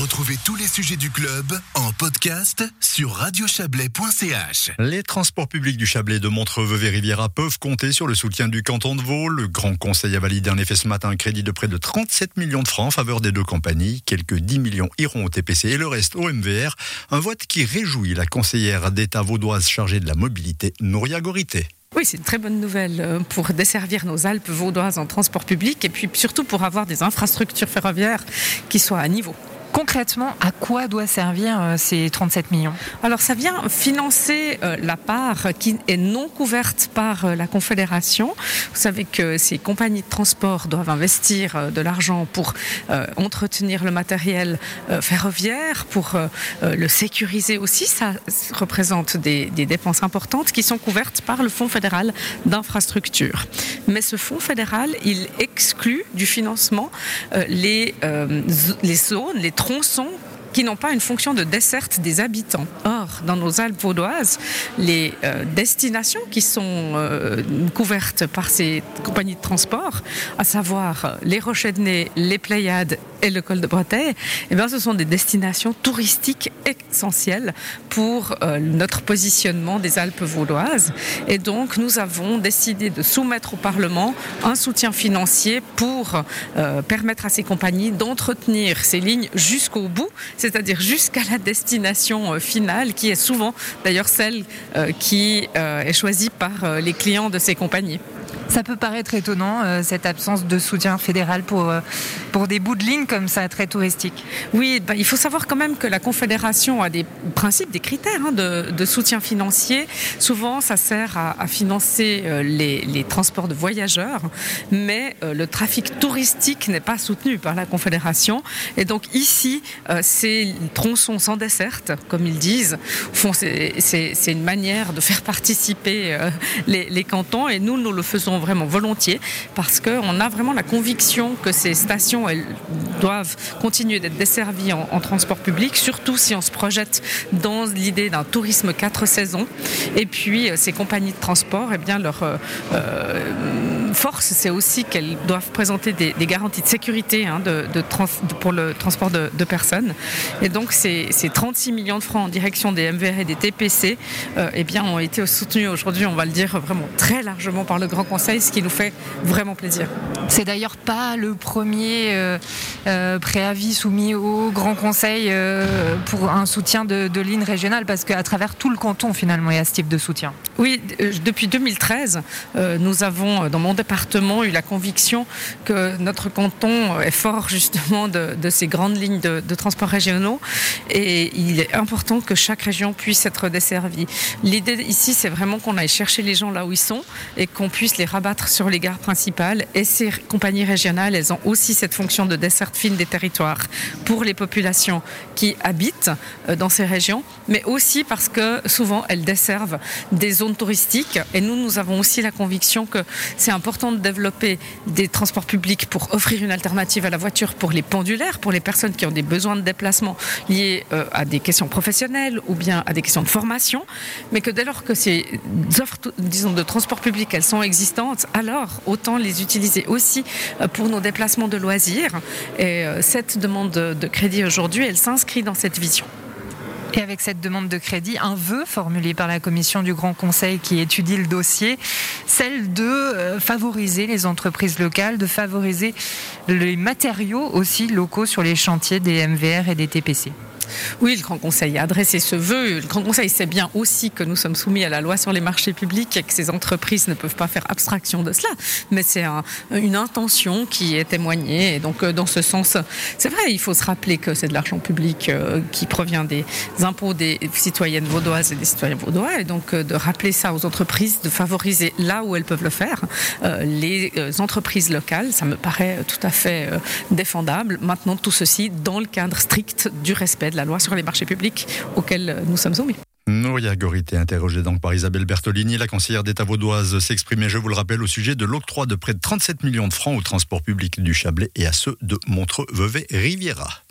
Retrouvez tous les sujets du club en podcast sur radiochablais.ch. Les transports publics du Chablais de Montreux et Riviera peuvent compter sur le soutien du canton de Vaud. Le Grand Conseil a validé en effet ce matin un crédit de près de 37 millions de francs en faveur des deux compagnies. Quelques 10 millions iront au TPC et le reste au MVR. Un vote qui réjouit la conseillère d'État vaudoise chargée de la mobilité, Nouria Gorité. Oui, c'est une très bonne nouvelle euh, pour desservir nos Alpes vaudoises en transport public et puis surtout pour avoir des infrastructures ferroviaires qui soient à niveau. Concrètement, à quoi doit servir euh, ces 37 millions? Alors ça vient financer euh, la part qui est non couverte par euh, la Confédération. Vous savez que ces compagnies de transport doivent investir de l'argent pour entretenir le matériel ferroviaire, pour le sécuriser aussi. Ça représente des, dépenses importantes qui sont couvertes par le Fonds fédéral d'infrastructure. Mais ce fonds fédéral, il exclut du financement les, les zones, les tronçons qui n'ont pas une fonction de desserte des habitants. Or, dans nos Alpes vaudoises, les euh, destinations qui sont euh, couvertes par ces compagnies de transport, à savoir les Rochers de Nez, les Pléiades et le col de Breteuil, eh bien, ce sont des destinations touristiques essentielles pour euh, notre positionnement des Alpes vaudoises. Et donc, nous avons décidé de soumettre au Parlement un soutien financier pour euh, permettre à ces compagnies d'entretenir ces lignes jusqu'au bout, c'est-à-dire jusqu'à la destination euh, finale, qui est souvent d'ailleurs celle qui est choisie par les clients de ces compagnies. Ça peut paraître étonnant, euh, cette absence de soutien fédéral pour, euh, pour des bouts de ligne comme ça, très touristiques. Oui, bah, il faut savoir quand même que la Confédération a des principes, des critères hein, de, soutien financier. Souvent, ça sert à, financer euh, les, transports de voyageurs, mais le trafic touristique n'est pas soutenu par la Confédération. Et donc ici, ces tronçons sans desserte, comme ils disent, c'est une manière de faire participer les cantons, et nous, nous le faisons vraiment volontiers parce qu'on a vraiment la conviction que ces stations elles doivent continuer d'être desservies en, transport public, surtout si on se projette dans l'idée d'un tourisme quatre saisons. Et puis euh, ces compagnies de transport, eh bien leur euh, euh, force, c'est aussi qu'elles doivent présenter des, garanties de sécurité hein, de, pour le transport de, personnes. Et donc ces, ces, 36 millions de francs en direction des MVR et des TPC, eh bien ont été soutenus aujourd'hui, on va le dire vraiment très largement par le Grand Conseil ce qui nous fait vraiment plaisir. C'est d'ailleurs pas le premier euh, euh, préavis soumis au Grand Conseil euh, pour un soutien de, de ligne régionale, parce qu'à travers tout le canton, finalement, il y a ce type de soutien. Oui, euh, depuis 2013, euh, nous avons, dans mon département, eu la conviction que notre canton est fort justement de, de ces grandes lignes de, de transport régionaux et il est important que chaque région puisse être desservie. L'idée ici, c'est vraiment qu'on aille chercher les gens là où ils sont et qu'on puisse les rabattre sur les gares principales. Et ces compagnies régionales, elles ont aussi cette fonction de desserte fine des territoires pour les populations qui habitent euh, dans ces régions, mais aussi parce que souvent elles desservent des zones touristiques. Et nous, nous avons aussi la conviction que c'est important de développer des transports publics pour offrir une alternative à la voiture pour les pendulaires, pour les personnes qui ont des besoins de déplacement liés euh, à des questions professionnelles ou bien à des questions de formation, mais que dès lors que ces offres, disons, de transport public, elles sont existantes, alors autant les utiliser aussi euh, pour nos déplacements de loisirs. Et euh, cette demande de crédit aujourd'hui, elle s'inscrit dans cette vision. Et avec cette demande de crédit, un vœu formulé par la commission du Grand Conseil qui étudie le dossier, celle de euh, favoriser les entreprises locales, de favoriser les matériaux aussi locaux sur les chantiers des MVR et des TPC. Oui, le Grand Conseil a adressé ce vœu. Le Grand Conseil sait bien aussi que nous sommes soumis à la loi sur les marchés publics et que ces entreprises ne peuvent pas faire abstraction de cela. Mais c'est un, une intention qui est témoignée. Et donc, euh, dans ce sens, c'est vrai, il faut se rappeler que c'est de l'argent public euh, qui provient des impôts des citoyennes vaudoises et des citoyens vaudois. Et donc, euh, de rappeler ça aux entreprises, de favoriser là où elles peuvent le faire, les entreprises locales, ça me paraît tout à fait défendable. Maintenant, tout ceci dans le cadre strict du respect de la loi sur les marchés publics auxquels nous sommes soumis. Nouria Gorité, interrogée donc par Isabelle Bertolini, la conseillère d'État vaudoise, s'exprimait, je vous le rappelle, au sujet de l'octroi de près de 37 millions de francs au transport public du Chablais et à ceux de Montreux-Vevey-Riviera.